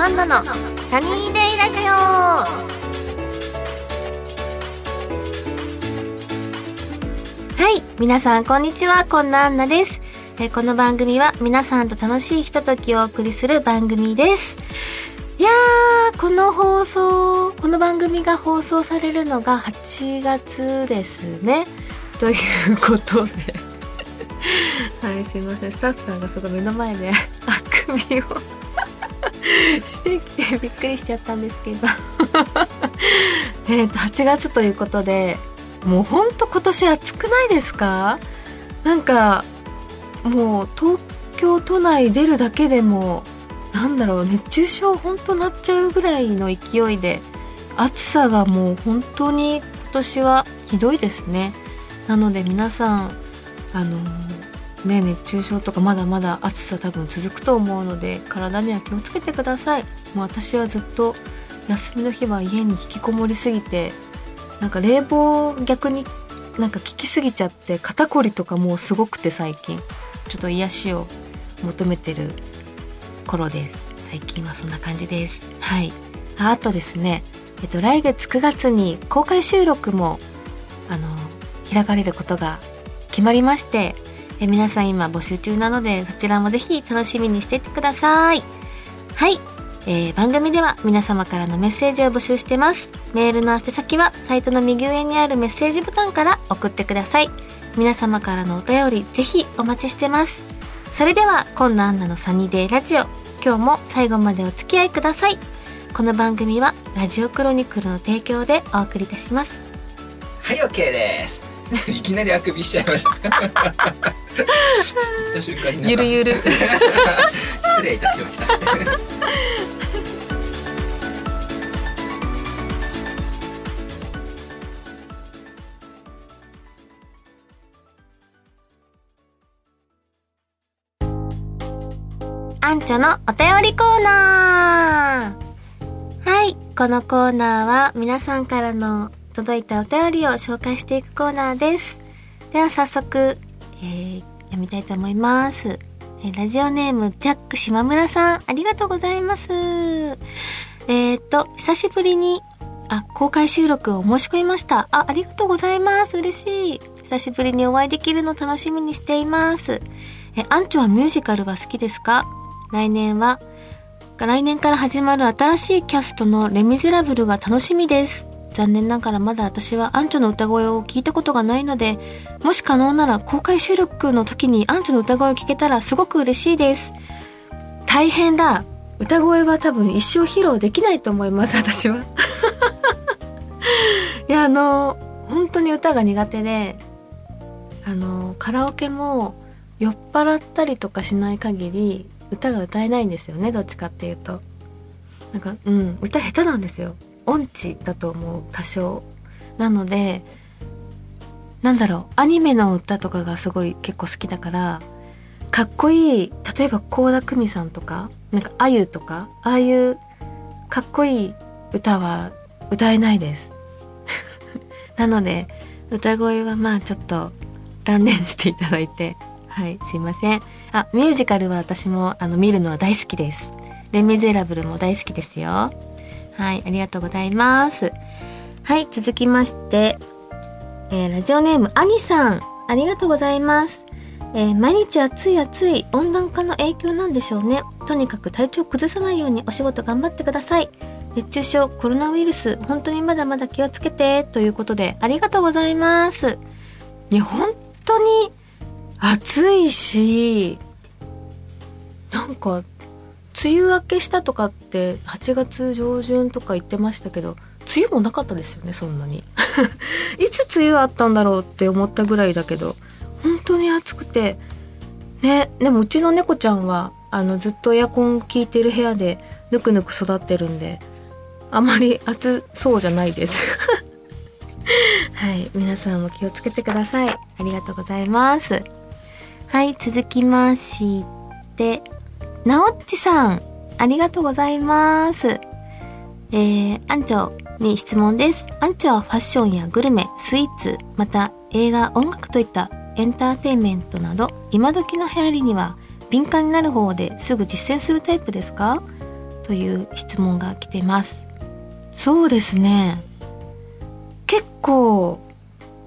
アンナのサニーデイラジオ。はい皆さんこんにちは。こんなアンナです。えこの番組は皆さんと楽しいひとときをお送りする番組です。いやーこの放送この番組が放送されるのが8月ですね。ということで。はいすいません。スタッフさんがその目の前であくびをしてきてびっくりしちゃったんですけど。えっと8月ということでもうほんと今年暑くないですか？なんかもう東京都内出るだけでもなんだろう熱中症本当なっちゃうぐらいの勢いで暑さがもう本当に今年はひどいですね。なので皆さんあのね熱中症とかまだまだ暑さ多分続くと思うので体には気をつけてください。もう私はずっと休みの日は家に引きこもりすぎてなんか冷房逆になんか効きすぎちゃって肩こりとかもうすごくて最近。ちょっと癒しを求めてる頃です。最近はそんな感じです。はい。あとですねえっと来月9月に公開収録もあの開かれることが決まりましてえ皆さん今募集中なのでそちらもぜひ楽しみにしていてください。はい、えー、番組では皆様からのメッセージを募集してます。メールの宛先はサイトの右上にあるメッセージボタンから送ってください。皆様からのお便りぜひお待ちしてます。それでは今野アンナのサニーデイラジオ。今日も最後までお付き合いください。この番組はラジオクロニクルの提供でお送りいたします。はい OK です。いきなりあくびしちゃいました。った瞬間にゆるゆる。失礼いたしました。アンチョのお便りコーナー。はいこのコーナーは皆さんからの届いたお便りを紹介していくコーナーです。では早速、えー、読みたいと思います、えラジオネームジャック島村さん。ありがとうございます。えー、っと久しぶりにあ公開収録を申し込みました。あありがとうございます。嬉しい。久しぶりにお会いできるの楽しみにしています。えアンチョはミュージカルは好きですか？来年は来年から始まる新しいキャストのレ・ミゼラブルが楽しみです。残念ながらまだ私はアンチョの歌声を聞いたことがないのでもし可能なら公開収録の時にアンチョの歌声を聞けたらすごく嬉しいです。大変だ。歌声は多分一生披露できないと思います私は。いやあの本当に歌が苦手であのカラオケも酔っ払ったりとかしない限り歌が歌えないんですよねどっちかっていうと。なんかうん歌下手なんですよ。音痴だと思う多少。なのでなんだろうアニメの歌とかがすごい結構好きだからかっこいい例えば倖田來未さんとかなんかあゆとかああいうかっこいい歌は歌えないです。なので歌声はまあちょっと断念していただいてはいすいません。あミュージカルは私もあの見るのは大好きです。レ・ミゼラブルも大好きですよ。はいありがとうございます。はい続きまして、えーラジオネームアニさん。ありがとうございます。えー毎日暑い暑い温暖化の影響なんでしょうね。とにかく体調崩さないようにお仕事頑張ってください。熱中症コロナウイルス本当にまだまだ気をつけてということでありがとうございます。いや本当に暑いしなんか梅雨明けしたとかって8月上旬とか言ってましたけど梅雨もなかったですよねそんなに。いつ梅雨あったんだろうって思ったぐらいだけど本当に暑くて。ねでもうちの猫ちゃんはあのずっとエアコン効いてる部屋でぬくぬく育ってるんであまり暑そうじゃないです。はい皆さんも気をつけてください。ありがとうございます。はい続きましてなおっちさんありがとうございます。えー、アンチョに質問です。アンチョはファッションやグルメ、スイーツ、また映画、音楽といったエンターテインメントなど、今時の流行りには敏感になる方ですぐ実践するタイプですか？という質問が来てます。そうですね。結構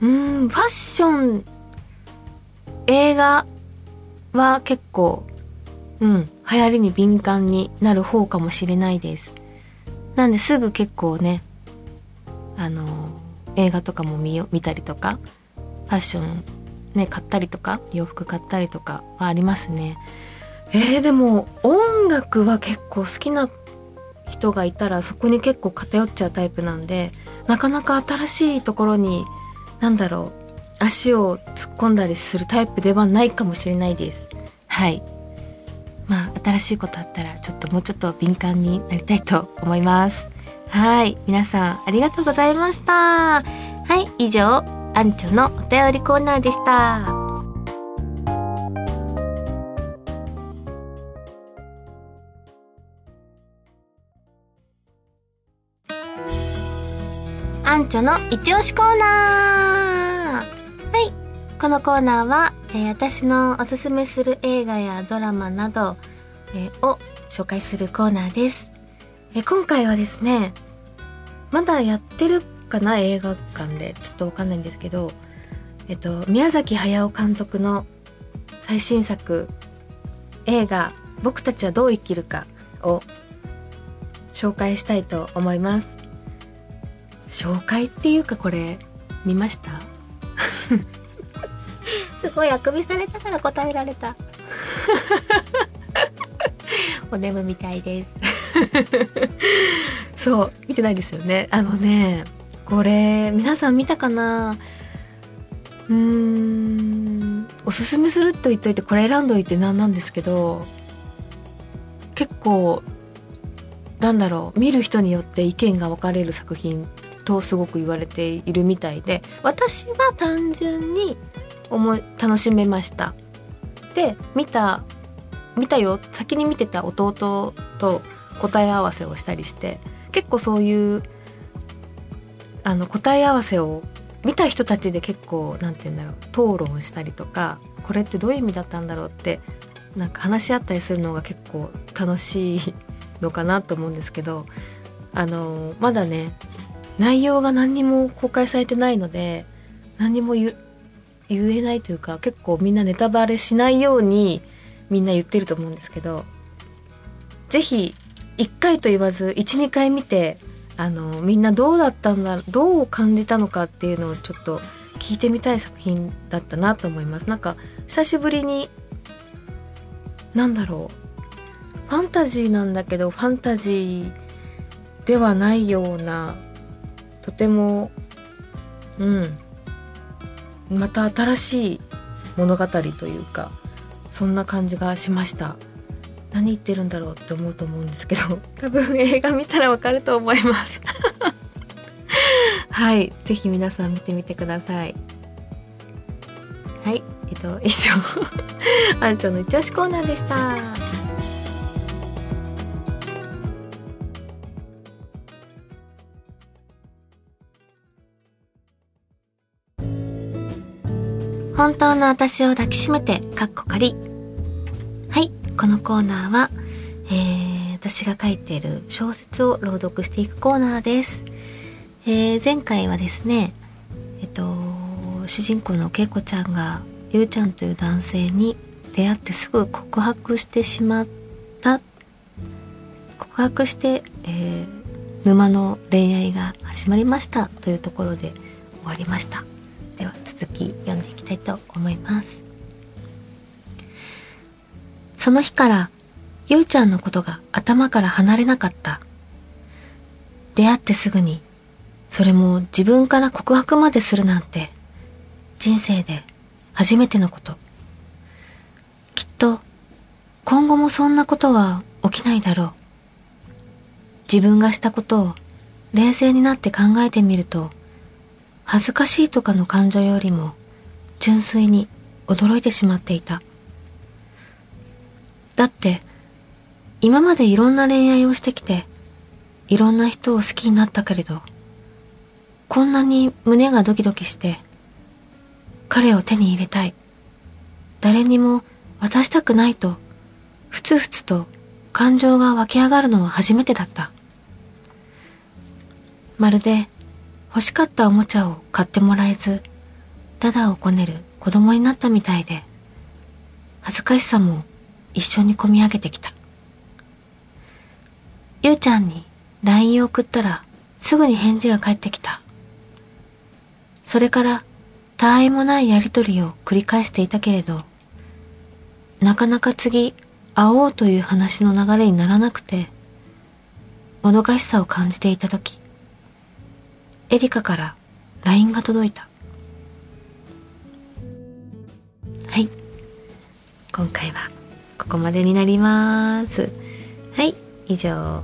うんファッション映画は結構うん。流行りに敏感になる方かもしれないです。なんですぐ結構ねあの映画とかも見見たりとかファッションね買ったりとか洋服買ったりとかはありますね。えー、でも音楽は結構好きな人がいたらそこに結構偏っちゃうタイプなんでなかなか新しいところに何だろう足を突っ込んだりするタイプではないかもしれないです。はい。まあ新しいことあったらちょっともうちょっと敏感になりたいと思います。はい。皆さんありがとうございました。はい。以上アンチョのお便りコーナーでした。アンチョの一押しコーナー。このコーナーは、えー、私のおすすめする映画やドラマなど、えー、を紹介するコーナーです、えー、今回はですねまだやってるかな映画館でちょっとわかんないんですけどえっと宮崎駿監督の最新作映画「僕たちはどう生きるか」を紹介したいと思います。紹介っていうかこれ見ました？すごいあくびされたから答えられた。お眠みたいです。そう見てないですよね。あのねこれ皆さん見たかな？うーんおすすめすると言っといてこれ選んどいてなんなんですけど結構なんだろう見る人によって意見が分かれる作品とすごく言われているみたいで私は単純に思い楽しめました。で見た見たよ。先に見てた弟と答え合わせをしたりして結構そういうあの答え合わせを見た人たちで結構何て言うんだろう。討論したりとかこれってどういう意味だったんだろうってなんか話し合ったりするのが結構楽しいのかなと思うんですけどあのまだね内容が何にも公開されてないので何にも言言えないというか結構みんなネタバレしないようにみんな言ってると思うんですけど是非1回と言わず12回見てあのみんなどうだったんだどう感じたのかっていうのをちょっと聞いてみたい作品だったなと思います。なんか久しぶりになんだろうファンタジーなんだけどファンタジーではないようなとてもうん。また新しい物語というかそんな感じがしました。何言ってるんだろうって思うと思うんですけど 多分映画見たらわかると思います。はい。是非皆さん見てみてください。はい。えっと以上。アンチョの一押しコーナーでした。本当の私を抱きしめてかっこかりはいこのコーナーは、えー、私が書いている小説を朗読していくコーナーです。えー、前回はですね、えっと、主人公のけいこちゃんがゆうちゃんという男性に出会ってすぐ告白してしまった告白して、えー、沼の恋愛が始まりましたというところで終わりましたでは続き読んでいきたいと思いますその日から、ゆうちゃんのことが頭から離れなかった。出会ってすぐに、それも自分から告白までするなんて、人生で初めてのこと。きっと、今後もそんなことは起きないだろう。自分がしたことを冷静になって考えてみると、恥ずかしいとかの感情よりも、純粋に驚いてしまっていた。だって、今までいろんな恋愛をしてきて、いろんな人を好きになったけれど、こんなに胸がドキドキして、彼を手に入れたい。誰にも渡したくないと、ふつふつと感情が湧き上がるのは初めてだったまるで欲しかったおもちゃを買ってもらえずダダをこねる子供になったみたいで恥ずかしさも一緒に込み上げてきた。ゆうちゃんに LINE を送ったらすぐに返事が返ってきた。それから他愛もないやりとりを繰り返していたけれどなかなか次会おうという話の流れにならなくてもどかしさを感じていた時エリカから LINE が届いた。はい。今回はここまでになります。はい。以上。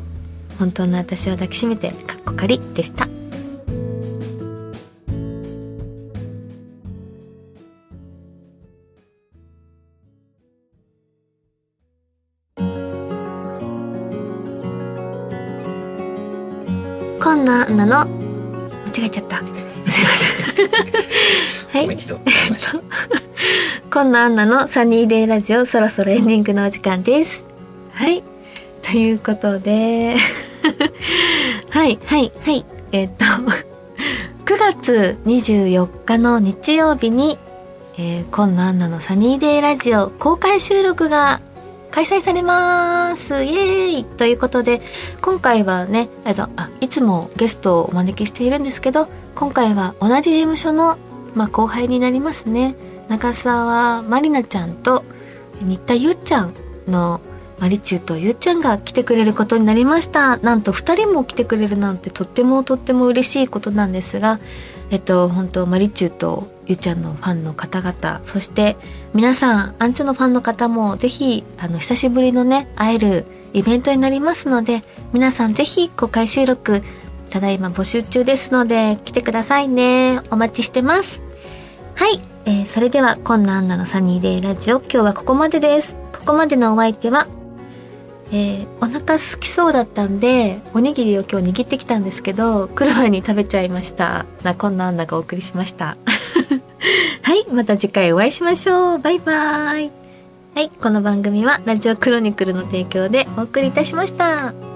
本当の私を抱きしめてかっこかりでした。違えちゃった すいませんはいもう一度歌いましょう こんなアンナのサニーデイラジオそろそろエンディングのお時間です。はい。ということで、はい、はい、はい。えっと、9月24日の日曜日に、えー、今野アンナのサニーデイラジオ公開収録が開催されます。イエーイ。ということで、今回はね、えっと、あ、いつもゲストをお招きしているんですけど、今回は同じ事務所の、まあ、後輩になりますね。中澤まりなちゃんと新田ゆっちゃんのマリチューとゆっちゃんが来てくれることになりました。なんと2人も来てくれるなんてとってもとっても嬉しいことなんですがえっと本当マリチューとゆちゃんのファンの方々そして皆さんアンチョのファンの方もぜひあの久しぶりのね会えるイベントになりますので皆さんぜひ公開収録ただいま募集中ですので来てくださいね。お待ちしてます。はい、えーそれではこんなアンナのサニーデイラジオ今日はここまでです。ここまでのお相手はえーお腹空きそうだったんでおにぎりを今日握ってきたんですけど来る前に食べちゃいました。なこんなアンナがお送りしました。はいまた次回お会いしましょう。バイバイ。はいこの番組はラジオクロニクルの提供でお送りいたしました。